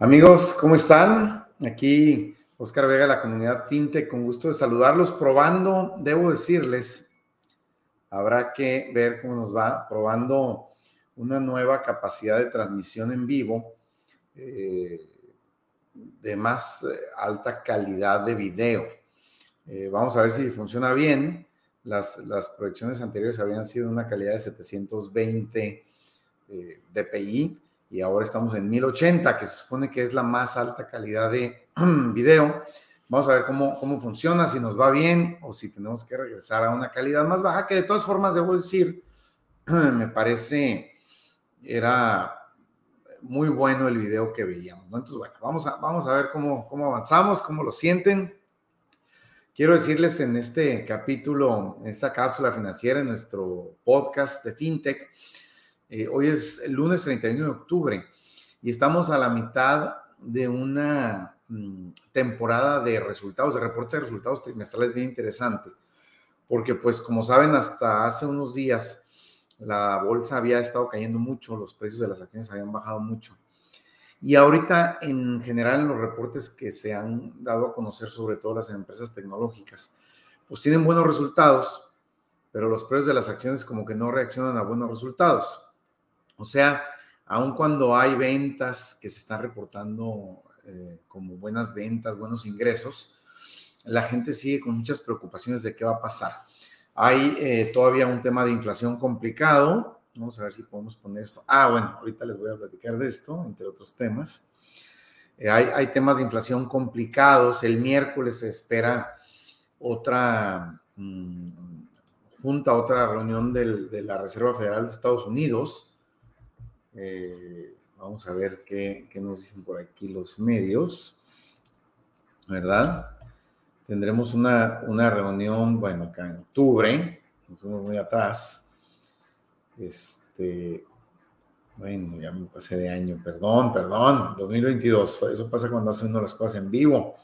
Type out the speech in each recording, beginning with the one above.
Amigos, ¿cómo están? Aquí Oscar Vega, la comunidad FinTech, con gusto de saludarlos. Probando, debo decirles, habrá que ver cómo nos va, probando una nueva capacidad de transmisión en vivo eh, de más eh, alta calidad de video. Eh, vamos a ver si funciona bien. Las, las, proyecciones anteriores habían sido una calidad de 720 dpi y ahora estamos en 1080, que se supone que es la más alta calidad de video. Vamos a ver cómo, cómo funciona, si nos va bien o si tenemos que regresar a una calidad más baja, que de todas formas debo decir, me parece, era muy bueno el video que veíamos. Entonces, bueno, vamos a, vamos a ver cómo, cómo avanzamos, cómo lo sienten. Quiero decirles en este capítulo, en esta cápsula financiera, en nuestro podcast de FinTech, eh, hoy es el lunes 31 de octubre y estamos a la mitad de una mm, temporada de resultados, de reporte de resultados trimestrales bien interesante, porque pues como saben, hasta hace unos días la bolsa había estado cayendo mucho, los precios de las acciones habían bajado mucho. Y ahorita, en general, en los reportes que se han dado a conocer, sobre todo las empresas tecnológicas, pues tienen buenos resultados, pero los precios de las acciones como que no reaccionan a buenos resultados. O sea, aun cuando hay ventas que se están reportando eh, como buenas ventas, buenos ingresos, la gente sigue con muchas preocupaciones de qué va a pasar. Hay eh, todavía un tema de inflación complicado. Vamos a ver si podemos poner esto. Ah, bueno, ahorita les voy a platicar de esto, entre otros temas. Eh, hay, temas de inflación complicados. El miércoles se espera otra mm, junta, otra reunión de la Reserva Federal de Estados Unidos eh, vamos a ver qué, nos dicen por aquí los medios, ¿verdad? Tendremos una, una reunión, bueno, acá en octubre, nos fuimos muy atrás. Este, bueno, ya me pasé de año, perdón, perdón, 2022, eso pasa cuando hace uno las cosas en vivo.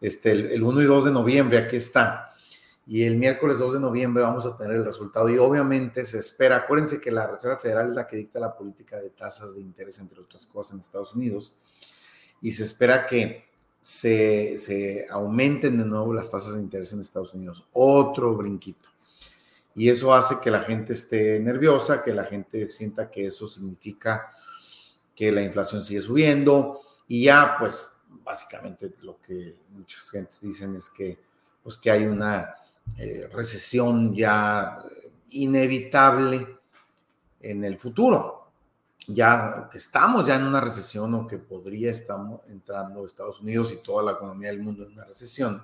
Este, el, el 1 y 2 de noviembre, aquí está y el miércoles 2 de noviembre vamos a tener el resultado y obviamente se espera, acuérdense que la Reserva Federal es la que dicta la política de tasas de interés, entre otras cosas, en Estados Unidos, y se espera que se, se aumenten de nuevo las tasas de interés en Estados Unidos, otro brinquito. Y eso hace que la gente esté nerviosa, que la gente sienta que eso significa que la inflación sigue subiendo y ya pues básicamente lo que muchas gentes dicen es que pues que hay una eh, recesión ya eh, inevitable en el futuro. Ya que estamos ya en una recesión o que podría estar entrando Estados Unidos y toda la economía del mundo en una recesión.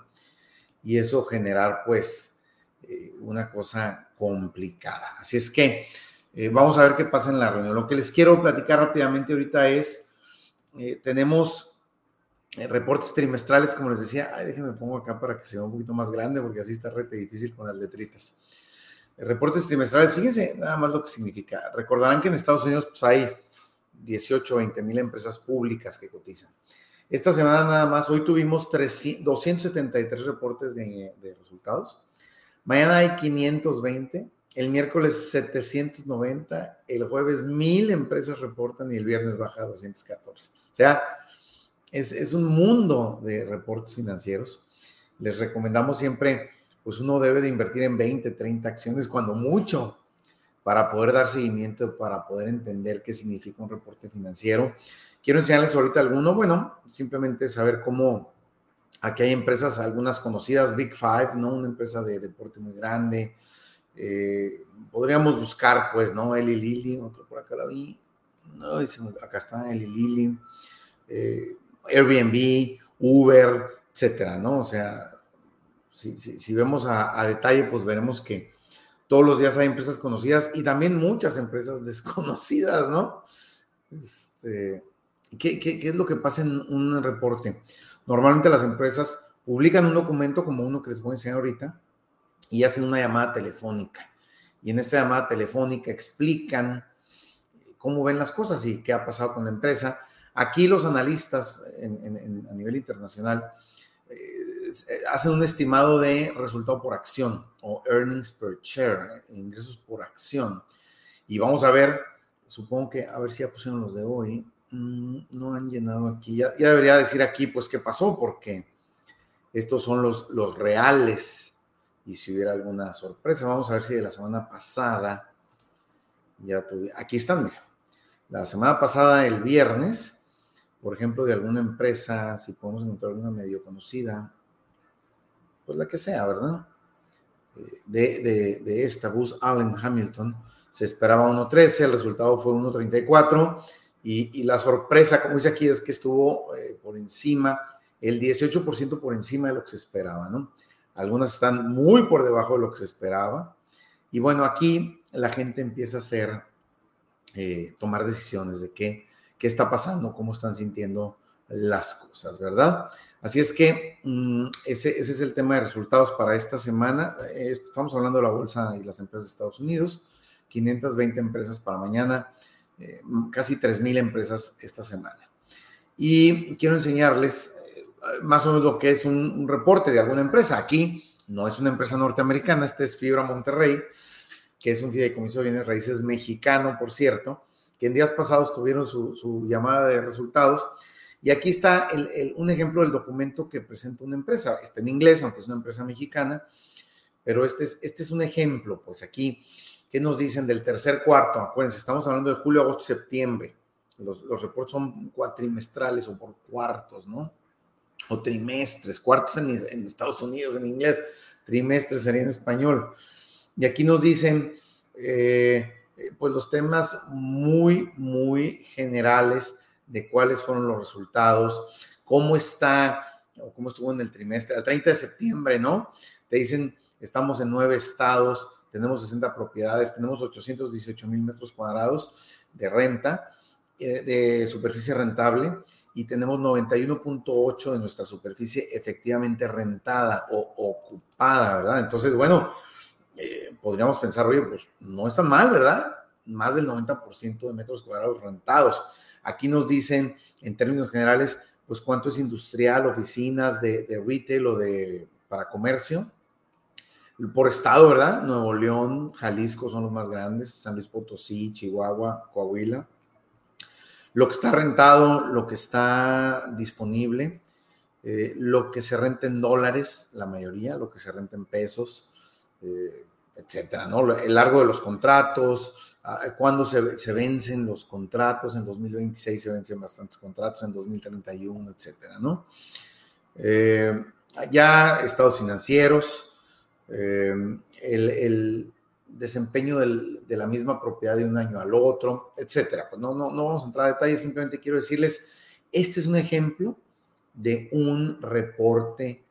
Y eso generar pues eh, una cosa complicada. Así es que vamos a ver qué pasa en la reunión. Lo que les quiero platicar rápidamente ahorita es, tenemos reportes trimestrales, como les decía, ay, déjenme pongo acá para que sea un poquito más grande, porque así está rete difícil con las letritas. Eh, reportes trimestrales, fíjense nada más lo que significa. Recordarán que en Estados Unidos pues, hay 18, 20 mil empresas públicas que cotizan. Esta semana nada más, hoy tuvimos 273 reportes de, de resultados. Mañana hay 520, el miércoles 790, el jueves 1000 empresas reportan y el viernes baja a 214. O sea, es, un mundo de reportes financieros. Les recomendamos siempre, pues uno debe de invertir en 20, 30 acciones, cuando mucho, para poder dar seguimiento, para poder entender qué significa un reporte financiero. Quiero enseñarles ahorita alguno, bueno, simplemente saber cómo, aquí hay empresas, algunas conocidas, Big Five, ¿no? Una empresa de deporte muy grande. Eh, podríamos buscar, pues, ¿no? Eli Lilly, otro por acá la vi. No, acá está Eli Lilly. Eh, Airbnb, Uber, etcétera, ¿no? O sea, si, vemos a, detalle, pues veremos que todos los días hay empresas conocidas y también muchas empresas desconocidas, ¿no? Este, ¿qué, qué es lo que pasa en un reporte? Normalmente las empresas publican un documento como uno que les voy a enseñar ahorita y hacen una llamada telefónica. Y en esta llamada telefónica explican cómo ven las cosas y qué ha pasado con la empresa Aquí los analistas a nivel internacional eh, hacen un estimado de resultado por acción o earnings per share, ingresos por acción. Y vamos a ver, supongo que, a ver si ya pusieron los de hoy. mm, no han llenado aquí. Ya, debería decir aquí, pues, qué pasó, porque estos son los, los reales. Y si hubiera alguna sorpresa, vamos a ver si de la semana pasada ya tuve. Aquí están, mira. La semana pasada, el viernes, por ejemplo, de alguna empresa, si podemos encontrar alguna medio conocida, pues la que sea, ¿verdad? Eh, de, de, de esta, Bus Allen Hamilton, se esperaba 1.13, el resultado fue 1.34 y, y, la sorpresa, como dice aquí, es que estuvo eh, por encima, el 18% por encima de lo que se esperaba, ¿no? Algunas están muy por debajo de lo que se esperaba. Y bueno, aquí la gente empieza a hacer, eh, tomar decisiones de qué, qué está pasando, cómo están sintiendo las cosas, ¿verdad? Así es que mm, ese, es el tema de resultados para esta semana. Eh, estamos hablando de la bolsa y las empresas de Estados Unidos. 520 empresas para mañana, eh, casi 3.000 empresas esta semana. Y quiero enseñarles eh, más o menos lo que es un, un, reporte de alguna empresa. Aquí no es una empresa norteamericana, este es Fibra Monterrey, que es un fideicomiso de bienes raíces mexicano, por cierto, que en días pasados tuvieron su, llamada de resultados. Y aquí está un ejemplo del documento que presenta una empresa. Está en inglés, aunque es una empresa mexicana, pero este es, este es un ejemplo. Pues aquí ¿Qué nos dicen del tercer cuarto? Acuérdense, estamos hablando de julio, agosto, septiembre. Los, reportes son cuatrimestrales o por cuartos, ¿no? O trimestres, cuartos en, en, Estados Unidos en inglés, trimestres sería en español. Y aquí nos dicen, eh, pues los temas muy, muy generales de cuáles fueron los resultados, cómo está o cómo estuvo en el trimestre, al 30 de septiembre, ¿no? Te dicen, estamos en nueve estados, tenemos 60 propiedades, tenemos 818 mil metros cuadrados de renta, eh, de superficie rentable, y tenemos 91.8 de nuestra superficie efectivamente rentada o ocupada, ¿verdad? Entonces, bueno, eh, podríamos pensar, oye, pues no está mal, ¿verdad? Más del 90% de metros cuadrados rentados. Aquí nos dicen, en términos generales, pues cuánto es industrial, oficinas de, de retail o de para comercio, por estado, ¿verdad? Nuevo León, Jalisco son los más grandes, San Luis Potosí, Chihuahua, Coahuila. Lo que está rentado, lo que está disponible, eh, lo que se renta en dólares, la mayoría, lo que se renta en pesos, eh, etcétera, ¿no? El largo de los contratos, ah, cuándo se, se, vencen los contratos, en 2026 se vencen bastantes contratos, en 2031, etcétera, ¿no? Eh, ya estados financieros, eh, el, el, desempeño del, de la misma propiedad de un año al otro, etcétera. Pues no, no, no vamos a entrar a detalles, simplemente quiero decirles, este es un ejemplo de un reporte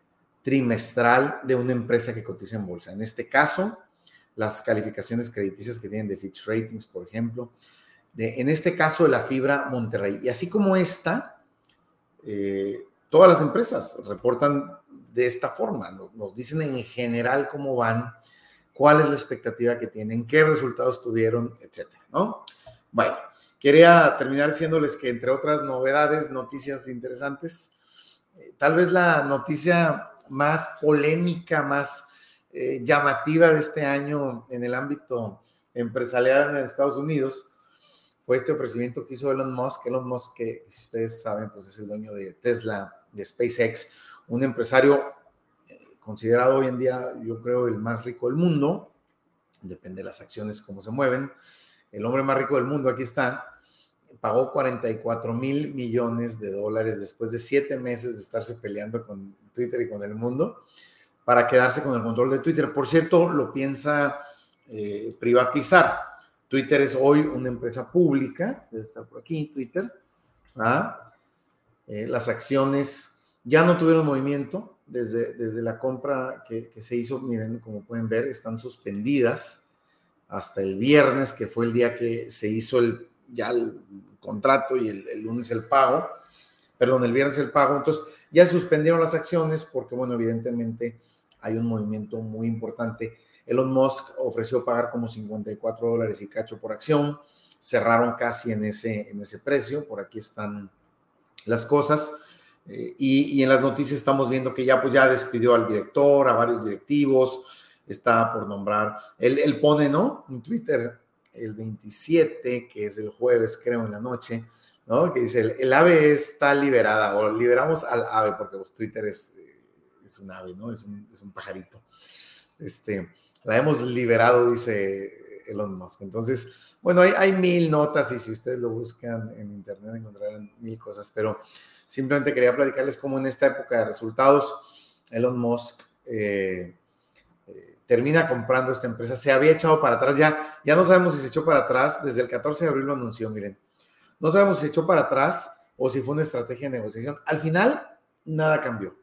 trimestral de una empresa que cotiza en bolsa. En este caso, las calificaciones crediticias que tienen de Fitch Ratings, por ejemplo. En este caso, de la fibra Monterrey. Y así como esta, eh, todas las empresas reportan de esta forma. Nos dicen en general cómo van, cuál es la expectativa que tienen, qué resultados tuvieron, etcétera, ¿no? Bueno, quería terminar diciéndoles que entre otras novedades, noticias interesantes, eh, tal vez la noticia más polémica, más eh, llamativa de este año en el ámbito empresarial en Estados Unidos fue este ofrecimiento que hizo Elon Musk. Elon Musk, que si ustedes saben, pues es el dueño de Tesla, de SpaceX, un empresario eh, considerado hoy en día, yo creo, el más rico del mundo, depende de las acciones, cómo se mueven, el hombre más rico del mundo, aquí está, pagó 44 mil millones de dólares después de siete meses de estarse peleando con Twitter y con el mundo para quedarse con el control de Twitter. Por cierto, lo piensa eh, privatizar. Twitter es hoy una empresa pública, debe estar por aquí, Twitter. ¿ah? Eh, las acciones ya no tuvieron movimiento desde, desde la compra que, que, se hizo. Miren, como pueden ver, están suspendidas hasta el viernes, que fue el día que se hizo el, ya el contrato y el, el lunes el pago. Perdón, el viernes el pago. Entonces, ya suspendieron las acciones porque, bueno, evidentemente hay un movimiento muy importante. Elon Musk ofreció pagar como 54 dólares y cacho por acción. Cerraron casi en ese, en ese precio. Por aquí están las cosas. Eh, y, y, en las noticias estamos viendo que ya, pues ya despidió al director, a varios directivos, está por nombrar, él, él pone, ¿no? En Twitter el 27, que es el jueves, creo, en la noche, ¿no? Que dice, el, ave está liberada, o liberamos al ave, porque pues, Twitter es, es un ave, ¿no? Es un, es un pajarito. Este, la hemos liberado, dice Elon Musk. Entonces, bueno, hay, hay, mil notas y si ustedes lo buscan en internet encontrarán mil cosas, pero simplemente quería platicarles cómo en esta época de resultados, Elon Musk eh, eh, termina comprando esta empresa. Se había echado para atrás, ya, ya no sabemos si se echó para atrás, desde el 14 de abril lo anunció, miren. No sabemos si se echó para atrás o si fue una estrategia de negociación. Al final, nada cambió.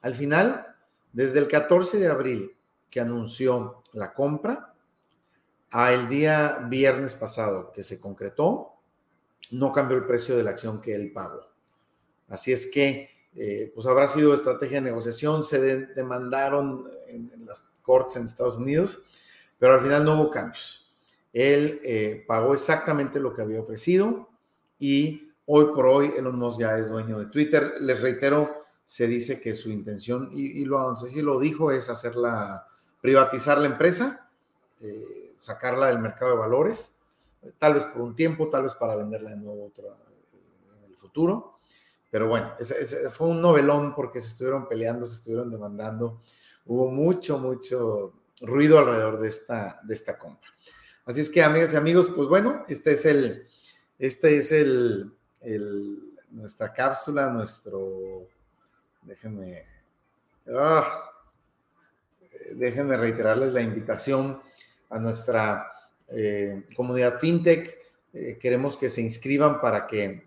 Al final, desde el 14 de abril que anunció la compra, a el día viernes pasado que se concretó, no cambió el precio de la acción que él pagó. Así es que, eh, pues habrá sido estrategia de negociación, se demandaron en, las cortes en Estados Unidos, pero al final no hubo cambios. Él eh, pagó exactamente lo que había ofrecido y hoy por hoy Elon Musk ya es dueño de Twitter. Les reitero, se dice que su intención, y, lo, no sé si lo dijo, es hacerla, privatizar la empresa, eh, sacarla del mercado de valores, tal vez por un tiempo, tal vez para venderla de nuevo otra, en el futuro. Pero bueno, ese, fue un novelón porque se estuvieron peleando, se estuvieron demandando. Hubo mucho, mucho ruido alrededor de esta, de esta compra. Así es que, amigas y amigos, pues bueno, este es el, este es el, el nuestra cápsula, nuestro Déjenme, ah, déjenme reiterarles la invitación a nuestra eh, comunidad FinTech. Eh, queremos que se inscriban para que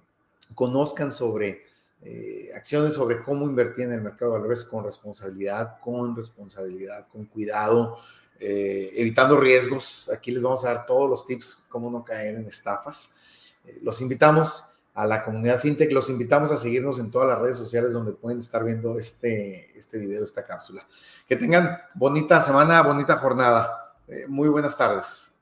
conozcan sobre eh, acciones sobre cómo invertir en el mercado de valores con responsabilidad, con responsabilidad, con cuidado, evitando riesgos. Aquí les vamos a dar todos los tips cómo no caer en estafas. los invitamos a la comunidad FinTech. Los invitamos a seguirnos en todas las redes sociales donde pueden estar viendo este, este video, esta cápsula. Que tengan bonita semana, bonita jornada. Eh, muy buenas tardes.